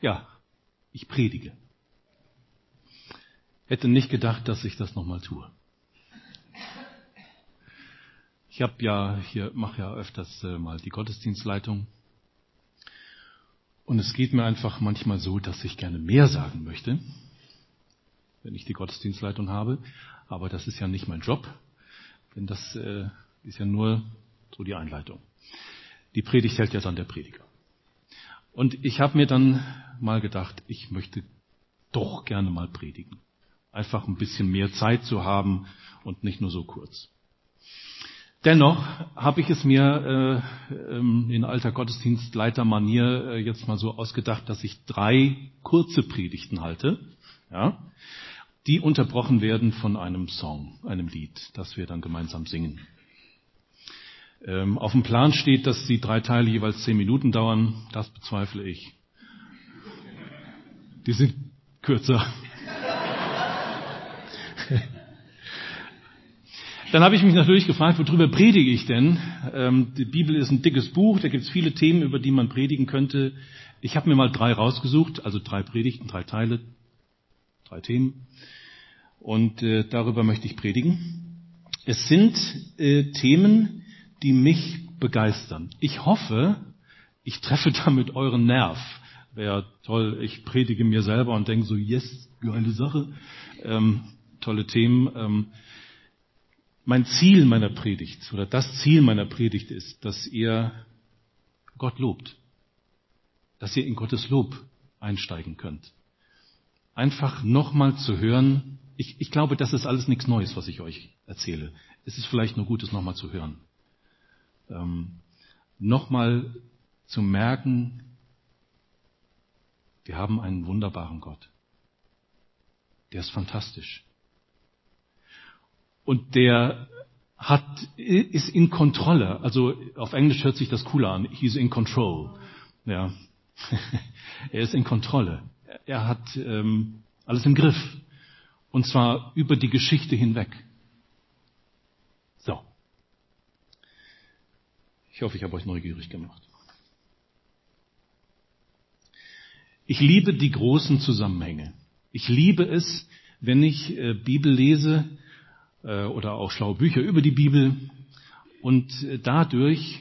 Ja, ich predige. Hätte nicht gedacht, dass ich das nochmal tue. Ich habe ja hier mache ja öfters äh, mal die Gottesdienstleitung und es geht mir einfach manchmal so, dass ich gerne mehr sagen möchte, wenn ich die Gottesdienstleitung habe, aber das ist ja nicht mein Job, denn das äh, ist ja nur so die Einleitung. Die Predigt hält ja dann der Prediger. Und ich habe mir dann mal gedacht, ich möchte doch gerne mal predigen. Einfach ein bisschen mehr Zeit zu haben und nicht nur so kurz. Dennoch habe ich es mir äh, ähm, in alter Gottesdienstleitermanier äh, jetzt mal so ausgedacht, dass ich drei kurze Predigten halte, ja, die unterbrochen werden von einem Song, einem Lied, das wir dann gemeinsam singen. Ähm, auf dem Plan steht, dass die drei Teile jeweils zehn Minuten dauern. Das bezweifle ich. Die sind kürzer. Dann habe ich mich natürlich gefragt, worüber predige ich denn? Ähm, die Bibel ist ein dickes Buch, da gibt es viele Themen, über die man predigen könnte. Ich habe mir mal drei rausgesucht, also drei Predigten, drei Teile, drei Themen. Und äh, darüber möchte ich predigen. Es sind äh, Themen, die mich begeistern. Ich hoffe, ich treffe damit euren Nerv. Wäre toll, ich predige mir selber und denke so, yes, geile Sache, ähm, tolle Themen. Ähm, mein Ziel meiner Predigt oder das Ziel meiner Predigt ist, dass ihr Gott lobt, dass ihr in Gottes Lob einsteigen könnt. Einfach nochmal zu hören, ich, ich glaube, das ist alles nichts Neues, was ich euch erzähle. Es ist vielleicht nur gut, es nochmal zu hören ähm, nochmal zu merken, wir haben einen wunderbaren Gott. Der ist fantastisch. Und der hat, ist in Kontrolle. Also auf Englisch hört sich das cooler an. He's in control. Ja. er ist in Kontrolle. Er hat ähm, alles im Griff. Und zwar über die Geschichte hinweg. Ich hoffe, ich habe euch neugierig gemacht. Ich liebe die großen Zusammenhänge. Ich liebe es, wenn ich äh, Bibel lese äh, oder auch schlaue Bücher über die Bibel und äh, dadurch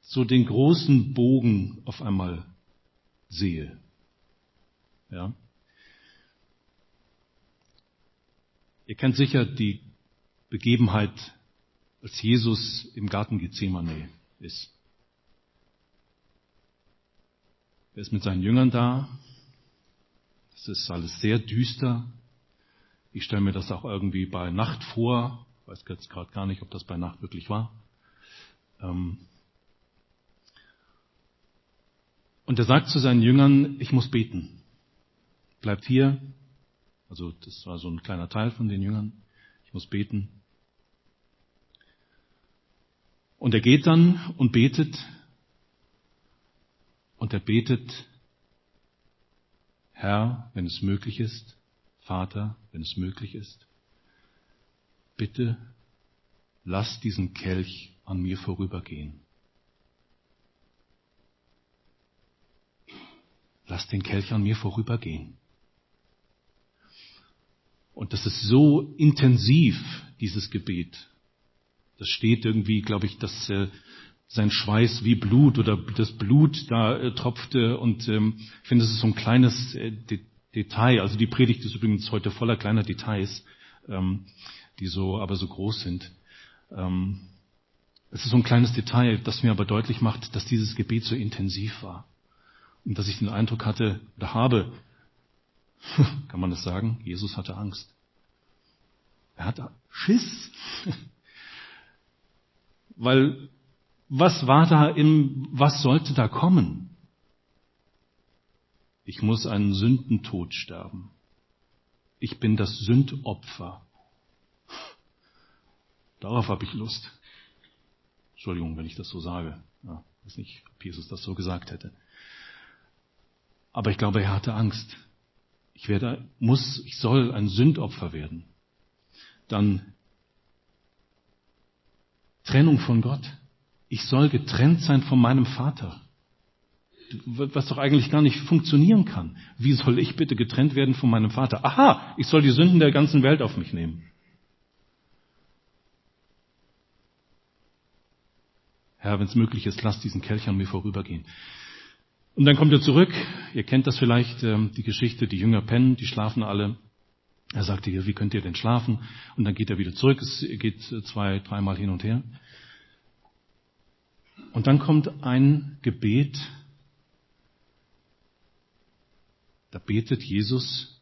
so den großen Bogen auf einmal sehe. Ja. Ihr kennt sicher die Begebenheit als Jesus im Garten Gethsemane ist. Er ist mit seinen Jüngern da. Es ist alles sehr düster. Ich stelle mir das auch irgendwie bei Nacht vor. Ich weiß jetzt gerade gar nicht, ob das bei Nacht wirklich war. Ähm, und er sagt zu seinen Jüngern, ich muss beten. Bleibt hier. Also das war so ein kleiner Teil von den Jüngern. Ich muss beten. Und er geht dann und betet. Und er betet, Herr, wenn es möglich ist, Vater, wenn es möglich ist, bitte lass diesen Kelch an mir vorübergehen. Lass den Kelch an mir vorübergehen. Und das ist so intensiv, dieses Gebet. Das steht irgendwie, glaube ich, dass äh, sein Schweiß wie Blut oder das Blut da äh, tropfte. Und ähm, ich finde, es ist so ein kleines äh, De Detail. Also die Predigt ist übrigens heute voller kleiner Details, ähm, die so aber so groß sind. Ähm, es ist so ein kleines Detail, das mir aber deutlich macht, dass dieses Gebet so intensiv war. Und dass ich den Eindruck hatte oder habe, kann man das sagen, Jesus hatte Angst. Er hatte Schiss. Weil was war da im, was sollte da kommen? Ich muss einen Sündentod sterben. Ich bin das Sündopfer. Darauf habe ich Lust. Entschuldigung, wenn ich das so sage. Ja, weiß nicht, ob Jesus das so gesagt hätte. Aber ich glaube, er hatte Angst. Ich werde, muss, ich soll ein Sündopfer werden. Dann Trennung von Gott. Ich soll getrennt sein von meinem Vater. was doch eigentlich gar nicht funktionieren kann. Wie soll ich bitte getrennt werden von meinem Vater? Aha, ich soll die Sünden der ganzen Welt auf mich nehmen. Herr, wenn es möglich ist, lass diesen Kelch an mir vorübergehen. Und dann kommt er zurück. Ihr kennt das vielleicht, ähm, die Geschichte, die Jünger pennen, die schlafen alle. Er sagte hier, wie könnt ihr denn schlafen? Und dann geht er wieder zurück. Es geht zwei, dreimal hin und her. Und dann kommt ein Gebet. Da betet Jesus,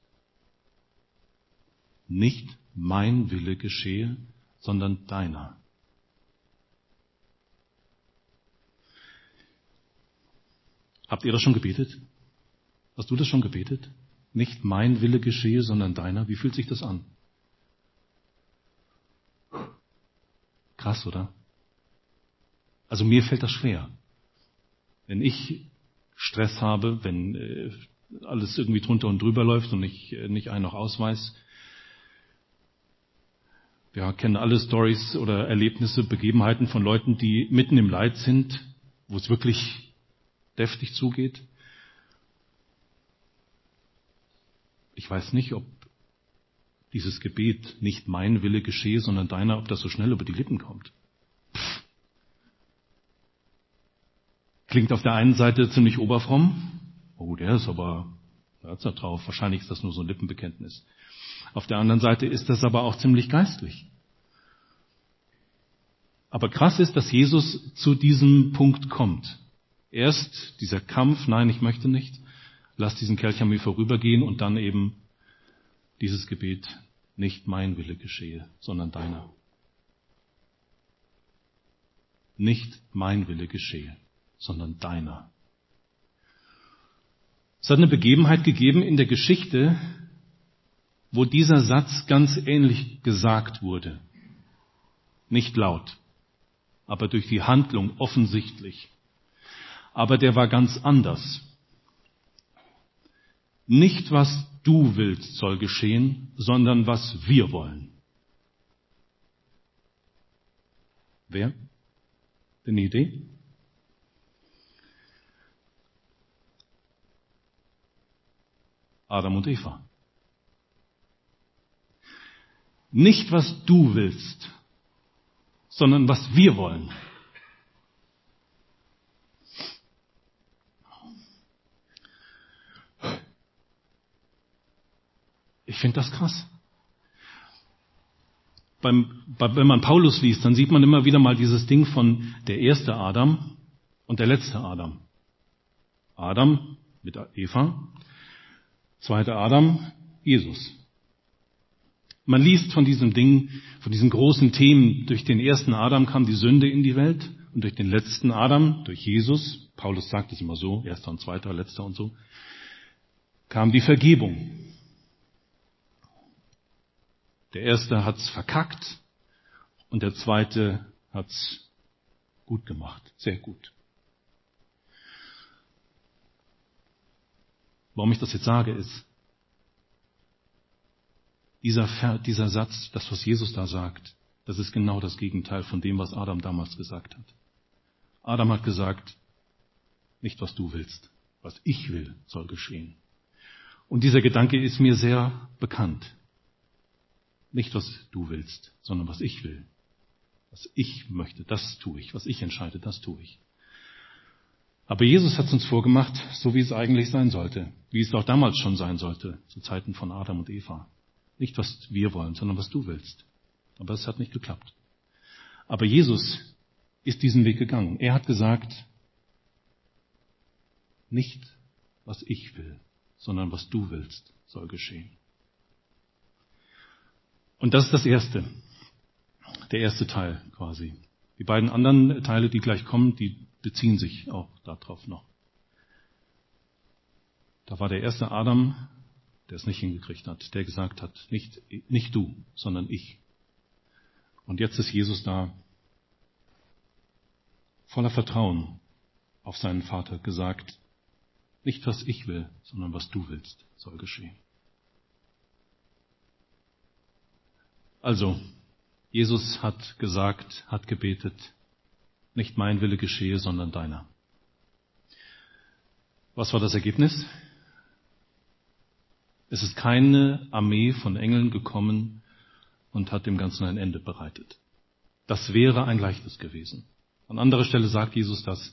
nicht mein Wille geschehe, sondern deiner. Habt ihr das schon gebetet? Hast du das schon gebetet? Nicht mein Wille geschehe, sondern deiner. Wie fühlt sich das an? Krass, oder? Also mir fällt das schwer. Wenn ich Stress habe, wenn äh, alles irgendwie drunter und drüber läuft und ich äh, nicht ein noch ausweis. Wir kennen alle Stories oder Erlebnisse, Begebenheiten von Leuten, die mitten im Leid sind, wo es wirklich deftig zugeht. Ich weiß nicht, ob dieses Gebet nicht mein Wille geschehe, sondern deiner, ob das so schnell über die Lippen kommt. Pff. Klingt auf der einen Seite ziemlich oberfromm. Oh, der ist aber, da hat's da drauf. Wahrscheinlich ist das nur so ein Lippenbekenntnis. Auf der anderen Seite ist das aber auch ziemlich geistlich. Aber krass ist, dass Jesus zu diesem Punkt kommt. Erst dieser Kampf, nein, ich möchte nicht, lass diesen Kelch an mir vorübergehen und dann eben dieses Gebet, nicht mein Wille geschehe, sondern deiner. Nicht mein Wille geschehe, sondern deiner. Es hat eine Begebenheit gegeben in der Geschichte, wo dieser Satz ganz ähnlich gesagt wurde. Nicht laut, aber durch die Handlung offensichtlich aber der war ganz anders. Nicht was du willst soll geschehen, sondern was wir wollen. Wer? Eine Idee? Adam und Eva. Nicht was du willst, sondern was wir wollen. Ich finde das krass. Beim, wenn man Paulus liest, dann sieht man immer wieder mal dieses Ding von der erste Adam und der letzte Adam. Adam mit Eva, zweiter Adam, Jesus. Man liest von diesem Ding, von diesen großen Themen. Durch den ersten Adam kam die Sünde in die Welt und durch den letzten Adam, durch Jesus, Paulus sagt es immer so, erster und zweiter, letzter und so, kam die Vergebung. Der erste hat's verkackt und der zweite hat's gut gemacht, sehr gut. Warum ich das jetzt sage, ist, dieser, dieser Satz, das, was Jesus da sagt, das ist genau das Gegenteil von dem, was Adam damals gesagt hat. Adam hat gesagt, nicht was du willst, was ich will, soll geschehen. Und dieser Gedanke ist mir sehr bekannt. Nicht, was du willst, sondern was ich will. Was ich möchte, das tue ich. Was ich entscheide, das tue ich. Aber Jesus hat es uns vorgemacht, so wie es eigentlich sein sollte. Wie es auch damals schon sein sollte, zu Zeiten von Adam und Eva. Nicht, was wir wollen, sondern was du willst. Aber es hat nicht geklappt. Aber Jesus ist diesen Weg gegangen. Er hat gesagt, nicht was ich will, sondern was du willst, soll geschehen. Und das ist das Erste. Der erste Teil quasi. Die beiden anderen Teile, die gleich kommen, die beziehen sich auch darauf noch. Da war der erste Adam, der es nicht hingekriegt hat, der gesagt hat, nicht, nicht du, sondern ich. Und jetzt ist Jesus da, voller Vertrauen auf seinen Vater gesagt, nicht was ich will, sondern was du willst, soll geschehen. Also, Jesus hat gesagt, hat gebetet, nicht mein Wille geschehe, sondern deiner. Was war das Ergebnis? Es ist keine Armee von Engeln gekommen und hat dem Ganzen ein Ende bereitet. Das wäre ein Gleichnis gewesen. An anderer Stelle sagt Jesus das,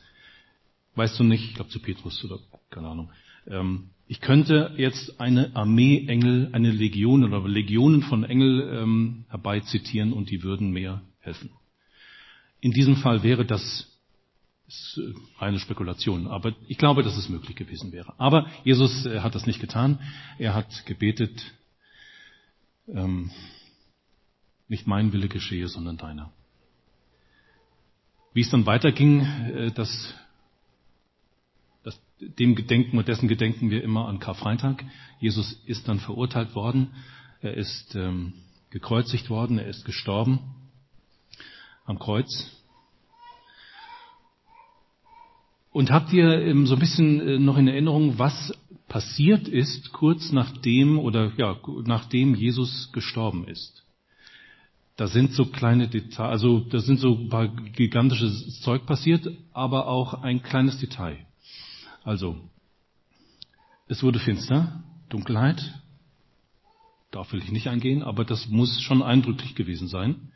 weißt du nicht, ich glaube zu Petrus oder keine Ahnung, ähm, ich könnte jetzt eine Armee Engel, eine Legion oder Legionen von Engel ähm, herbeizitieren und die würden mir helfen. In diesem Fall wäre das ist äh, reine Spekulation, aber ich glaube, dass es möglich gewesen wäre. Aber Jesus äh, hat das nicht getan. Er hat gebetet, ähm, nicht mein Wille geschehe, sondern deiner. Wie es dann weiterging, äh, das, dem Gedenken und dessen gedenken wir immer an Karfreitag. Jesus ist dann verurteilt worden, er ist ähm, gekreuzigt worden, er ist gestorben am Kreuz. Und habt ihr ähm, so ein bisschen äh, noch in Erinnerung, was passiert ist kurz nachdem oder ja, nachdem Jesus gestorben ist? Da sind so kleine Details, also da sind so ein paar gigantisches Zeug passiert, aber auch ein kleines Detail. Also, es wurde finster, Dunkelheit, darauf will ich nicht eingehen, aber das muss schon eindrücklich gewesen sein.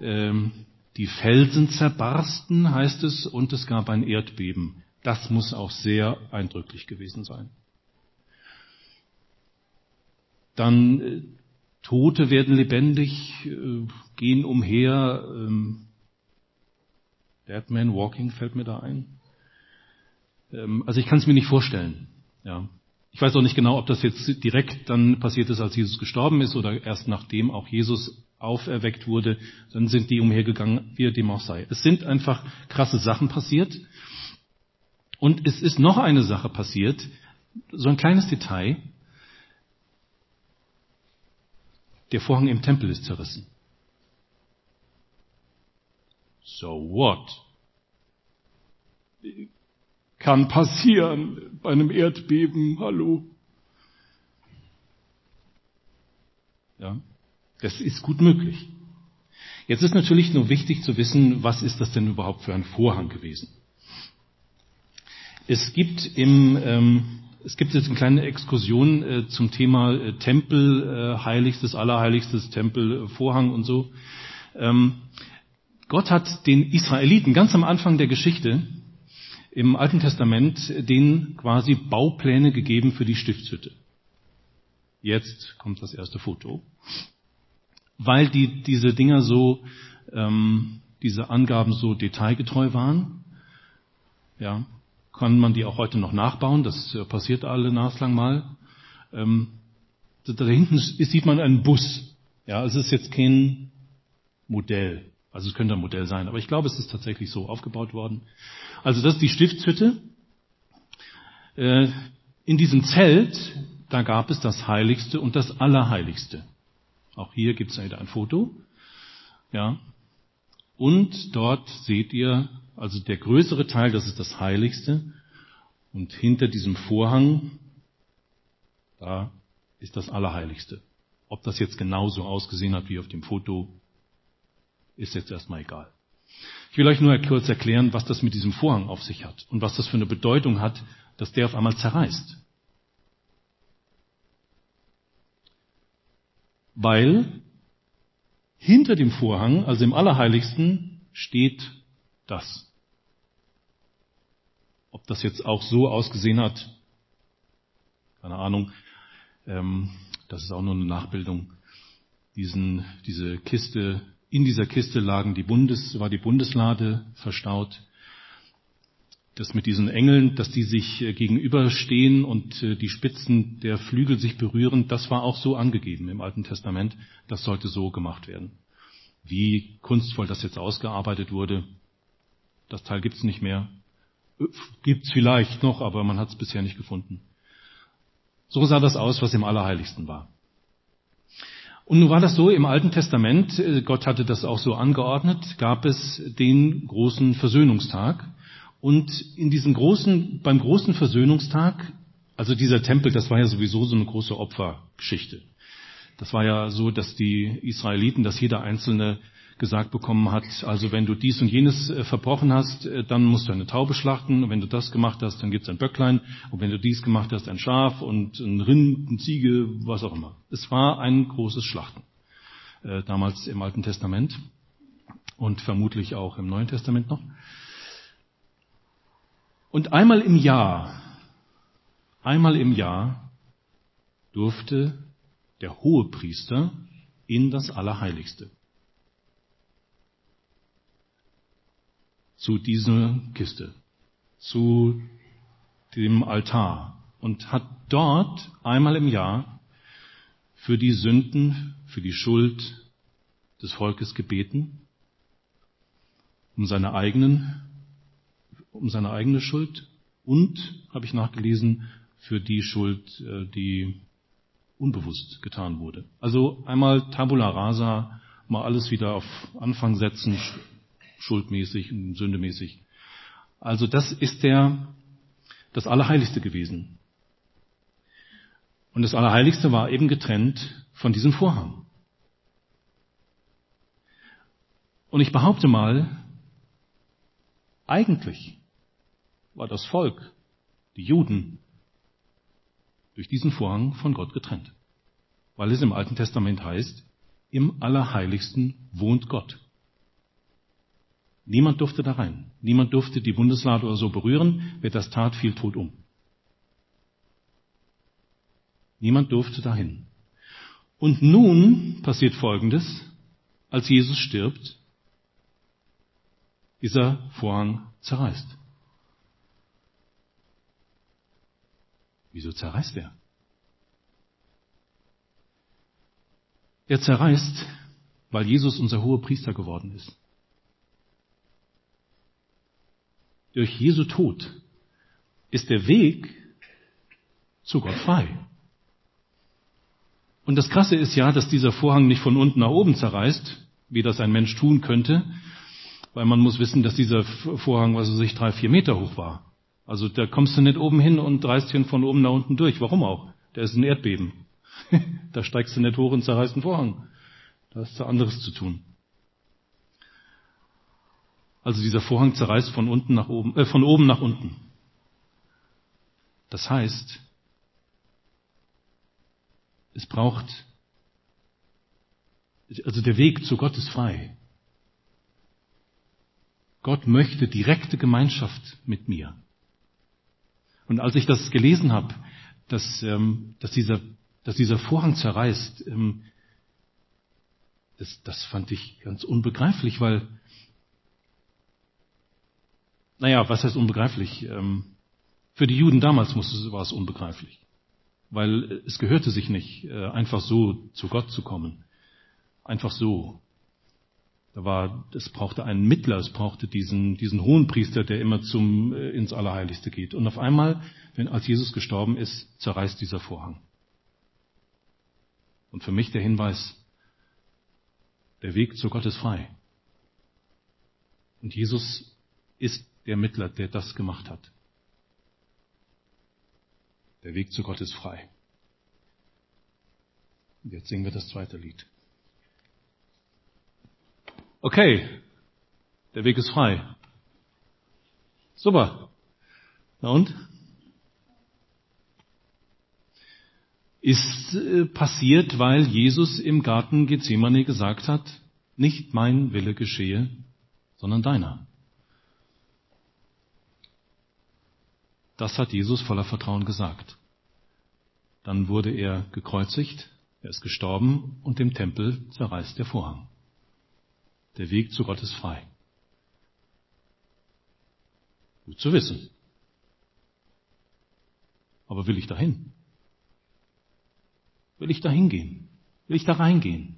Ähm, die Felsen zerbarsten, heißt es, und es gab ein Erdbeben. Das muss auch sehr eindrücklich gewesen sein. Dann äh, Tote werden lebendig, äh, gehen umher. Ähm, Dead Walking fällt mir da ein. Ähm, also ich kann es mir nicht vorstellen. Ja. Ich weiß auch nicht genau, ob das jetzt direkt dann passiert ist, als Jesus gestorben ist oder erst nachdem auch Jesus auferweckt wurde, dann sind die umhergegangen, wie dem auch sei. Es sind einfach krasse Sachen passiert. Und es ist noch eine Sache passiert, so ein kleines Detail. Der Vorhang im Tempel ist zerrissen. So what? Kann passieren bei einem Erdbeben, hallo. Ja. Das ist gut möglich. Jetzt ist natürlich nur wichtig zu wissen, was ist das denn überhaupt für ein Vorhang gewesen? Es gibt im ähm, es gibt jetzt eine kleine Exkursion äh, zum Thema äh, Tempel, äh, Heiligstes, Allerheiligstes, Tempel, äh, Vorhang und so. Ähm, Gott hat den Israeliten ganz am Anfang der Geschichte im Alten Testament denen quasi Baupläne gegeben für die Stiftshütte. Jetzt kommt das erste Foto weil die, diese Dinger so, ähm, diese Angaben so detailgetreu waren. Ja, kann man die auch heute noch nachbauen. Das äh, passiert alle naslang mal. Ähm, da, da hinten sieht man einen Bus. Ja, es ist jetzt kein Modell. Also es könnte ein Modell sein, aber ich glaube, es ist tatsächlich so aufgebaut worden. Also das ist die Stiftshütte. Äh, in diesem Zelt, da gab es das Heiligste und das Allerheiligste. Auch hier gibt es ein Foto. Ja. Und dort seht ihr, also der größere Teil, das ist das Heiligste. Und hinter diesem Vorhang, da ist das Allerheiligste. Ob das jetzt genauso ausgesehen hat wie auf dem Foto, ist jetzt erstmal egal. Ich will euch nur kurz erklären, was das mit diesem Vorhang auf sich hat und was das für eine Bedeutung hat, dass der auf einmal zerreißt. weil hinter dem Vorhang, also im Allerheiligsten, steht das. Ob das jetzt auch so ausgesehen hat, keine Ahnung. Ähm, das ist auch nur eine Nachbildung. Diesen, diese Kiste, in dieser Kiste lagen die Bundes, war die Bundeslade verstaut das mit diesen Engeln, dass die sich äh, gegenüberstehen und äh, die Spitzen der Flügel sich berühren, das war auch so angegeben im Alten Testament. Das sollte so gemacht werden. Wie kunstvoll das jetzt ausgearbeitet wurde, das Teil gibt's nicht mehr. Äh, gibt's vielleicht noch, aber man hat es bisher nicht gefunden. So sah das aus, was im Allerheiligsten war. Und nun war das so im Alten Testament, Gott hatte das auch so angeordnet, gab es den großen Versöhnungstag, und in diesem großen, beim großen Versöhnungstag, also dieser Tempel, das war ja sowieso so eine große Opfergeschichte. Das war ja so, dass die Israeliten, dass jeder Einzelne gesagt bekommen hat, also wenn du dies und jenes äh, verbrochen hast, äh, dann musst du eine Taube schlachten und wenn du das gemacht hast, dann gibt's ein Böcklein und wenn du dies gemacht hast, ein Schaf und ein Rind, eine Ziege, was auch immer. Es war ein großes Schlachten, äh, damals im Alten Testament und vermutlich auch im Neuen Testament noch. Und einmal im Jahr, einmal im Jahr durfte der Hohepriester in das Allerheiligste. Zu dieser Kiste, zu dem Altar und hat dort einmal im Jahr für die Sünden, für die Schuld des Volkes gebeten, um seine eigenen, um seine eigene Schuld und, habe ich nachgelesen, für die Schuld, äh, die unbewusst getan wurde. Also einmal Tabula rasa, mal alles wieder auf Anfang setzen, schuldmäßig und sündemäßig. Also das ist der, das Allerheiligste gewesen. Und das Allerheiligste war eben getrennt von diesem Vorhang. Und ich behaupte mal, eigentlich war das Volk, die Juden, durch diesen Vorhang von Gott getrennt. Weil es im Alten Testament heißt, im Allerheiligsten wohnt Gott. Niemand durfte da rein. Niemand durfte die Bundeslade oder so berühren. Wer das tat, fiel tot um. Niemand durfte dahin. Und nun passiert Folgendes. Als Jesus stirbt, dieser Vorhang zerreißt. Wieso zerreißt er? Er zerreißt, weil Jesus unser hoher Priester geworden ist. Durch Jesu Tod ist der Weg zu Gott frei. Und das Krasse ist ja, dass dieser Vorhang nicht von unten nach oben zerreißt, wie das ein Mensch tun könnte, weil man muss wissen, dass dieser Vorhang, was weiß ich, drei, vier Meter hoch war. Also da kommst du nicht oben hin und reißt ihn von oben nach unten durch. Warum auch? Der ist ein Erdbeben. da steigst du nicht hoch und zerreißt einen Vorhang. Da hast du anderes zu tun. Also dieser Vorhang zerreißt von unten nach oben, äh, von oben nach unten. Das heißt, es braucht, also der Weg zu Gott ist frei. Gott möchte direkte Gemeinschaft mit mir. Und als ich das gelesen habe, dass, ähm, dass, dieser, dass dieser Vorhang zerreißt, ähm, das, das fand ich ganz unbegreiflich, weil, naja, was heißt unbegreiflich? Ähm, für die Juden damals war es unbegreiflich, weil es gehörte sich nicht, äh, einfach so zu Gott zu kommen. Einfach so. Da war, es brauchte einen Mittler, es brauchte diesen, diesen Hohenpriester, der immer zum, äh, ins Allerheiligste geht. Und auf einmal, wenn, als Jesus gestorben ist, zerreißt dieser Vorhang. Und für mich der Hinweis, der Weg zu Gott ist frei. Und Jesus ist der Mittler, der das gemacht hat. Der Weg zu Gott ist frei. Und jetzt singen wir das zweite Lied. Okay, der Weg ist frei. Super. Na und? Ist äh, passiert, weil Jesus im Garten Gethsemane gesagt hat, nicht mein Wille geschehe, sondern deiner. Das hat Jesus voller Vertrauen gesagt. Dann wurde er gekreuzigt, er ist gestorben und im Tempel zerreißt der Vorhang. Der Weg zu Gott ist frei. Gut zu wissen. Aber will ich dahin? Will ich dahin gehen? Will ich da reingehen?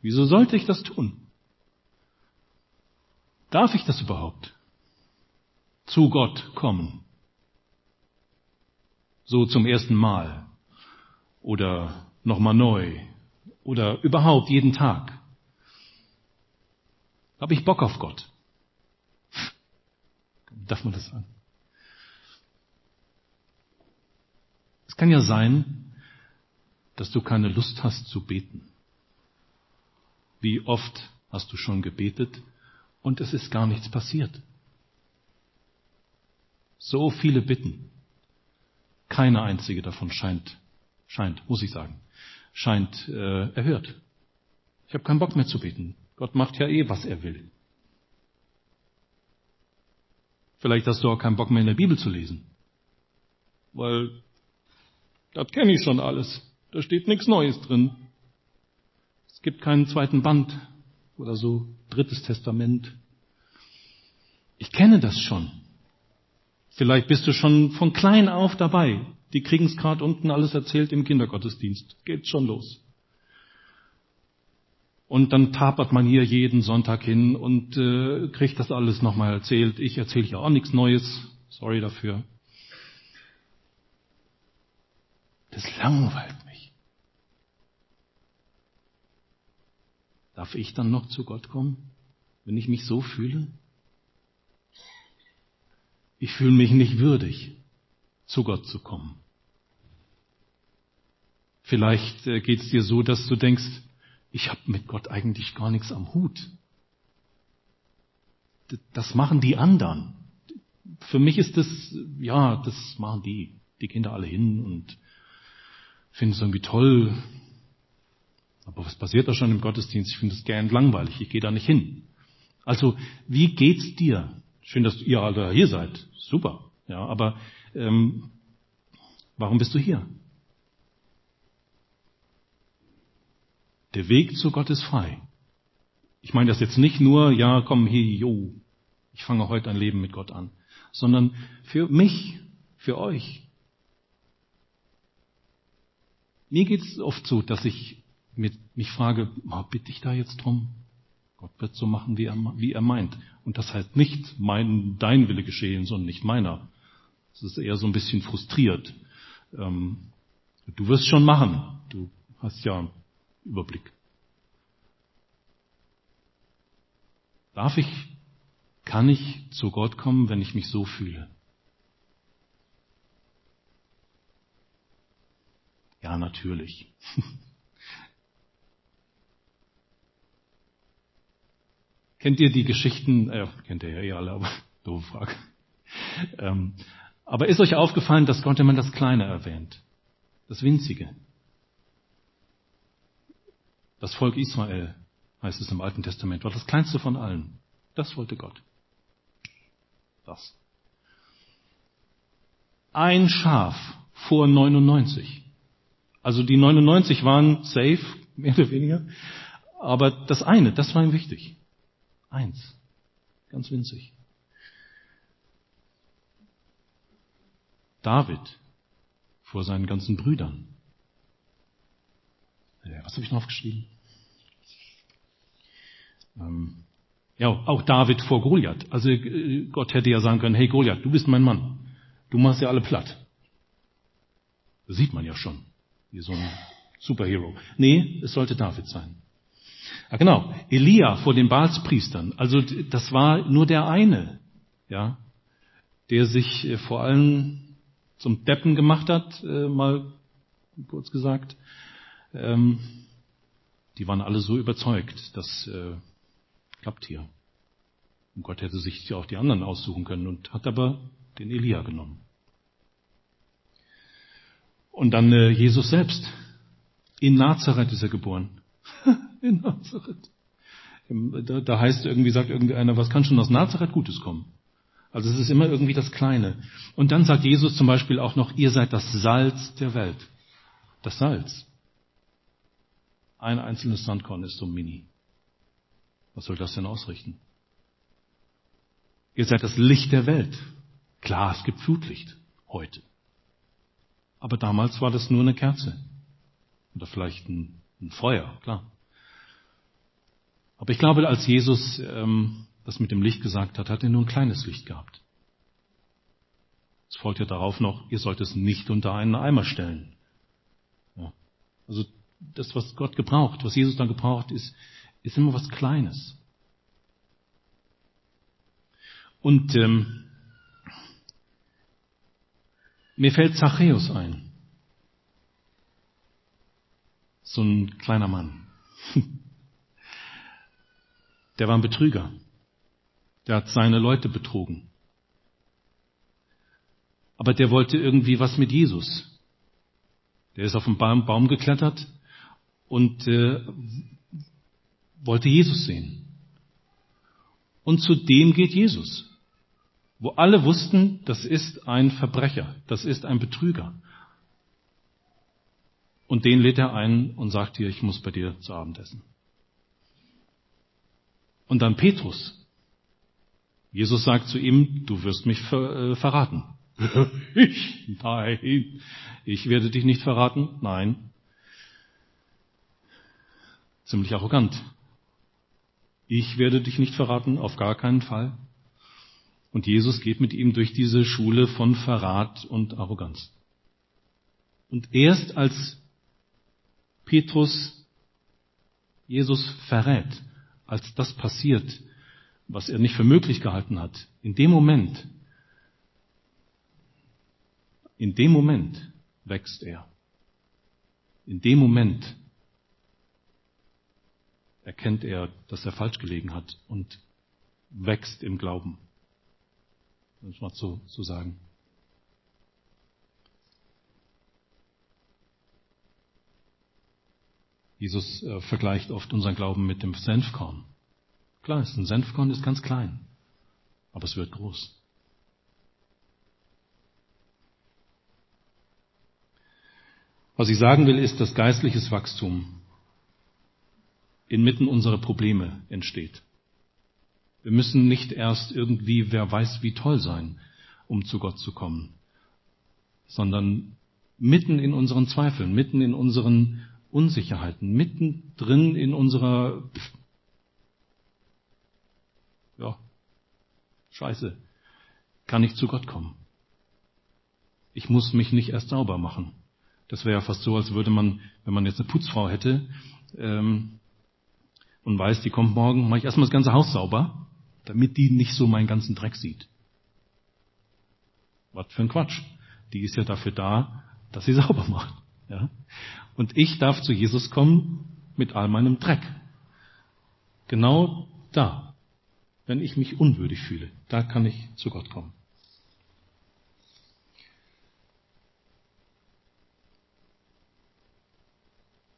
Wieso sollte ich das tun? Darf ich das überhaupt? Zu Gott kommen. So zum ersten Mal. Oder nochmal neu oder überhaupt jeden Tag? Habe ich Bock auf Gott? Darf man das sagen? Es kann ja sein, dass du keine Lust hast zu beten. Wie oft hast du schon gebetet und es ist gar nichts passiert? So viele Bitten. Keine einzige davon scheint, scheint, muss ich sagen, scheint äh, erhört. Ich habe keinen Bock mehr zu beten. Gott macht ja eh, was er will. Vielleicht hast du auch keinen Bock mehr in der Bibel zu lesen. Weil das kenne ich schon alles. Da steht nichts Neues drin. Es gibt keinen zweiten Band oder so, drittes Testament. Ich kenne das schon. Vielleicht bist du schon von klein auf dabei. Die kriegen es gerade unten alles erzählt im Kindergottesdienst. Geht schon los. Und dann tapert man hier jeden Sonntag hin und äh, kriegt das alles nochmal erzählt. Ich erzähle ja auch nichts Neues. Sorry dafür. Das langweilt mich. Darf ich dann noch zu Gott kommen, wenn ich mich so fühle? Ich fühle mich nicht würdig, zu Gott zu kommen. Vielleicht äh, geht es dir so, dass du denkst, ich habe mit Gott eigentlich gar nichts am Hut. Das machen die anderen. Für mich ist das, ja, das machen die. Die gehen da alle hin und finden es irgendwie toll. Aber was passiert da schon im Gottesdienst? Ich finde es gern langweilig. Ich gehe da nicht hin. Also, wie geht's dir? Schön, dass ihr alle hier seid. Super. Ja, aber ähm, warum bist du hier? Der Weg zu Gott ist frei. Ich meine das jetzt nicht nur, ja, komm hier, jo, ich fange heute ein Leben mit Gott an, sondern für mich, für euch. Mir geht es oft so, dass ich mich frage, oh, bitte ich da jetzt drum? Gott wird so machen, wie er, wie er meint. Und das heißt nicht mein, dein Wille geschehen, sondern nicht meiner. Es ist eher so ein bisschen frustriert. Ähm, du wirst schon machen. Du hast ja Überblick. Darf ich, kann ich zu Gott kommen, wenn ich mich so fühle? Ja, natürlich. kennt ihr die Geschichten, äh, kennt ihr ja eh alle, aber doofe Frage. Ähm, aber ist euch aufgefallen, dass Gott immer das Kleine erwähnt? Das Winzige. Das Volk Israel, heißt es im Alten Testament, war das kleinste von allen. Das wollte Gott. Das. Ein Schaf vor 99. Also die 99 waren safe, mehr oder weniger. Aber das eine, das war ihm wichtig. Eins. Ganz winzig. David vor seinen ganzen Brüdern. Was habe ich noch aufgeschrieben? Ähm, ja, auch David vor Goliath. Also äh, Gott hätte ja sagen können, hey Goliath, du bist mein Mann. Du machst ja alle platt. Das sieht man ja schon. Wie so ein Superhero. Nee, es sollte David sein. Ah, genau. Elia vor den Baalspriestern. Also das war nur der eine, ja, der sich äh, vor allem zum Deppen gemacht hat, äh, mal kurz gesagt. Ähm, die waren alle so überzeugt, das äh, klappt hier. Und Gott hätte sich ja auch die anderen aussuchen können und hat aber den Elia genommen. Und dann äh, Jesus selbst. In Nazareth ist er geboren. in Nazareth. Da, da heißt irgendwie, sagt irgendeiner, was kann schon aus Nazareth Gutes kommen? Also es ist immer irgendwie das Kleine. Und dann sagt Jesus zum Beispiel auch noch, ihr seid das Salz der Welt. Das Salz. Ein einzelnes Sandkorn ist so mini. Was soll das denn ausrichten? Ihr seid das Licht der Welt. Klar, es gibt Flutlicht heute. Aber damals war das nur eine Kerze. Oder vielleicht ein, ein Feuer, klar. Aber ich glaube, als Jesus ähm, das mit dem Licht gesagt hat, hat er nur ein kleines Licht gehabt. Es folgt ja darauf noch, ihr sollt es nicht unter einen Eimer stellen. Ja. Also das, was Gott gebraucht, was Jesus dann gebraucht, ist, ist immer was Kleines. Und ähm, mir fällt Zachäus ein. So ein kleiner Mann. Der war ein Betrüger. Der hat seine Leute betrogen. Aber der wollte irgendwie was mit Jesus. Der ist auf den Baum, Baum geklettert und äh, wollte Jesus sehen. Und zu dem geht Jesus, wo alle wussten, das ist ein Verbrecher, das ist ein Betrüger. Und den lädt er ein und sagt dir, ich muss bei dir zu Abend essen. Und dann Petrus. Jesus sagt zu ihm, du wirst mich ver äh, verraten. ich? Nein. Ich werde dich nicht verraten? Nein. Ziemlich arrogant. Ich werde dich nicht verraten, auf gar keinen Fall. Und Jesus geht mit ihm durch diese Schule von Verrat und Arroganz. Und erst als Petrus Jesus verrät, als das passiert, was er nicht für möglich gehalten hat, in dem Moment, in dem Moment wächst er. In dem Moment erkennt er, dass er falsch gelegen hat und wächst im Glauben. Um es mal so, so sagen. Jesus äh, vergleicht oft unseren Glauben mit dem Senfkorn. Klar, ein Senfkorn ist ganz klein, aber es wird groß. Was ich sagen will, ist, dass geistliches Wachstum inmitten unserer Probleme entsteht. Wir müssen nicht erst irgendwie, wer weiß, wie toll sein, um zu Gott zu kommen, sondern mitten in unseren Zweifeln, mitten in unseren Unsicherheiten, mittendrin in unserer ja, Scheiße, kann ich zu Gott kommen. Ich muss mich nicht erst sauber machen. Das wäre ja fast so, als würde man, wenn man jetzt eine Putzfrau hätte ähm, und weiß, die kommt morgen, mache ich erstmal das ganze Haus sauber, damit die nicht so meinen ganzen Dreck sieht. Was für ein Quatsch. Die ist ja dafür da, dass sie sauber macht. Ja? Und ich darf zu Jesus kommen mit all meinem Dreck. Genau da, wenn ich mich unwürdig fühle, da kann ich zu Gott kommen.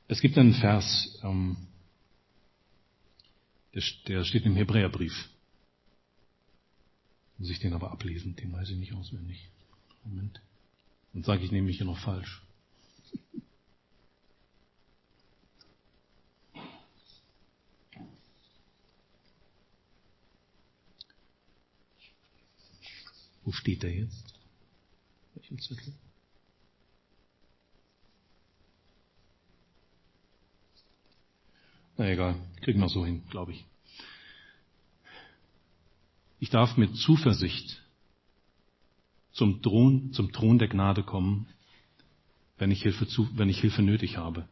Es gibt einen Vers, ähm, der, der steht im Hebräerbrief. Muss ich den aber ablesen, den weiß ich nicht auswendig. Moment. Dann sage ich nämlich hier noch falsch. Wo steht er jetzt? Welchen Zettel? Na egal, kriegen wir so hin, glaube ich. Ich darf mit Zuversicht zum Thron, zum Thron der Gnade kommen, wenn ich Hilfe, zu, wenn ich Hilfe nötig habe.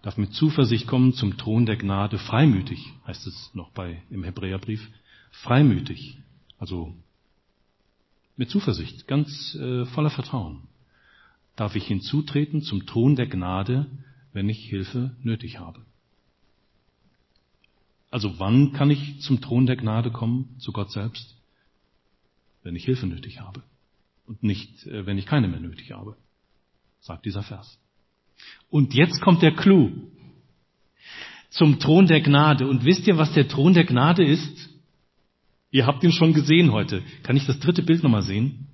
Darf mit Zuversicht kommen zum Thron der Gnade, freimütig, heißt es noch bei, im Hebräerbrief, freimütig, also mit Zuversicht, ganz äh, voller Vertrauen darf ich hinzutreten zum Thron der Gnade, wenn ich Hilfe nötig habe. Also wann kann ich zum Thron der Gnade kommen, zu Gott selbst? Wenn ich Hilfe nötig habe und nicht, äh, wenn ich keine mehr nötig habe, sagt dieser Vers. Und jetzt kommt der Clou zum Thron der Gnade. Und wisst ihr, was der Thron der Gnade ist? Ihr habt ihn schon gesehen heute. Kann ich das dritte Bild nochmal sehen?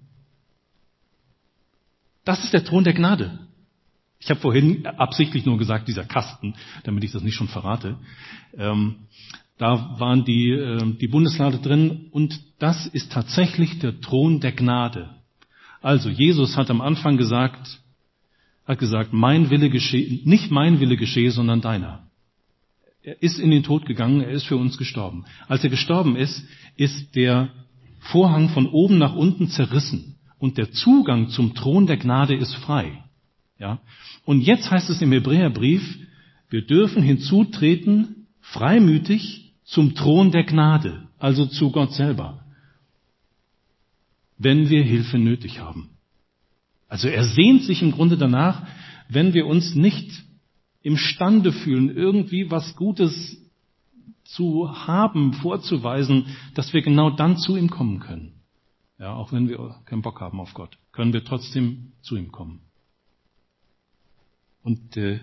Das ist der Thron der Gnade. Ich habe vorhin absichtlich nur gesagt, dieser Kasten, damit ich das nicht schon verrate. Ähm, da waren die, äh, die Bundeslade drin und das ist tatsächlich der Thron der Gnade. Also Jesus hat am Anfang gesagt, hat gesagt, mein Wille geschehe, nicht mein Wille geschehe, sondern deiner. Er ist in den Tod gegangen, er ist für uns gestorben. Als er gestorben ist, ist der Vorhang von oben nach unten zerrissen und der Zugang zum Thron der Gnade ist frei. Ja? Und jetzt heißt es im Hebräerbrief, wir dürfen hinzutreten, freimütig zum Thron der Gnade, also zu Gott selber, wenn wir Hilfe nötig haben. Also er sehnt sich im Grunde danach, wenn wir uns nicht imstande fühlen, irgendwie was Gutes zu haben, vorzuweisen, dass wir genau dann zu ihm kommen können. Ja, auch wenn wir keinen Bock haben auf Gott, können wir trotzdem zu ihm kommen. Und äh,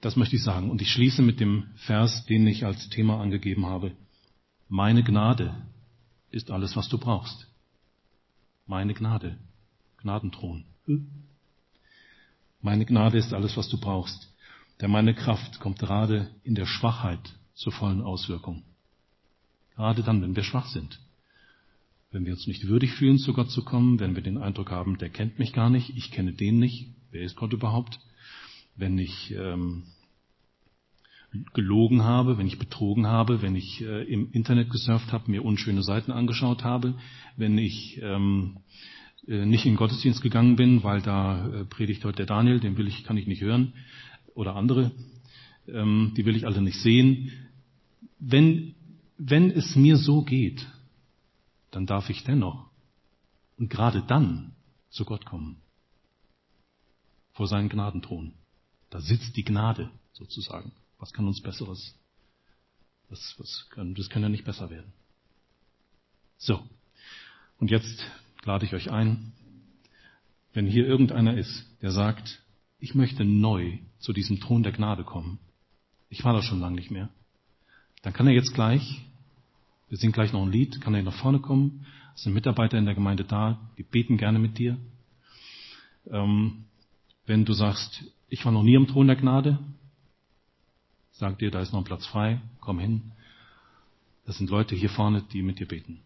das möchte ich sagen. Und ich schließe mit dem Vers, den ich als Thema angegeben habe. Meine Gnade ist alles, was du brauchst. Meine Gnade. Gnadenthron. Meine Gnade ist alles, was du brauchst. Denn meine Kraft kommt gerade in der Schwachheit zur vollen Auswirkung. Gerade dann, wenn wir schwach sind. Wenn wir uns nicht würdig fühlen, zu Gott zu kommen, wenn wir den Eindruck haben, der kennt mich gar nicht, ich kenne den nicht, wer ist Gott überhaupt? Wenn ich ähm, gelogen habe, wenn ich betrogen habe, wenn ich äh, im Internet gesurft habe, mir unschöne Seiten angeschaut habe, wenn ich ähm, äh, nicht in den Gottesdienst gegangen bin, weil da äh, predigt heute der Daniel, den will ich, kann ich nicht hören, oder andere, ähm, die will ich alle nicht sehen. Wenn, wenn es mir so geht, dann darf ich dennoch und gerade dann zu Gott kommen. Vor seinen Gnadenthron. Da sitzt die Gnade sozusagen. Was kann uns Besseres? Das, was kann, das kann ja nicht besser werden. So. Und jetzt lade ich euch ein, wenn hier irgendeiner ist, der sagt, ich möchte neu zu diesem Thron der Gnade kommen. Ich war da schon lange nicht mehr. Dann kann er jetzt gleich, wir singen gleich noch ein Lied, kann er nach vorne kommen. Es sind Mitarbeiter in der Gemeinde da, die beten gerne mit dir. Ähm, wenn du sagst, ich war noch nie am Thron der Gnade, sag dir, da ist noch ein Platz frei, komm hin. Das sind Leute hier vorne, die mit dir beten.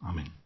Amen.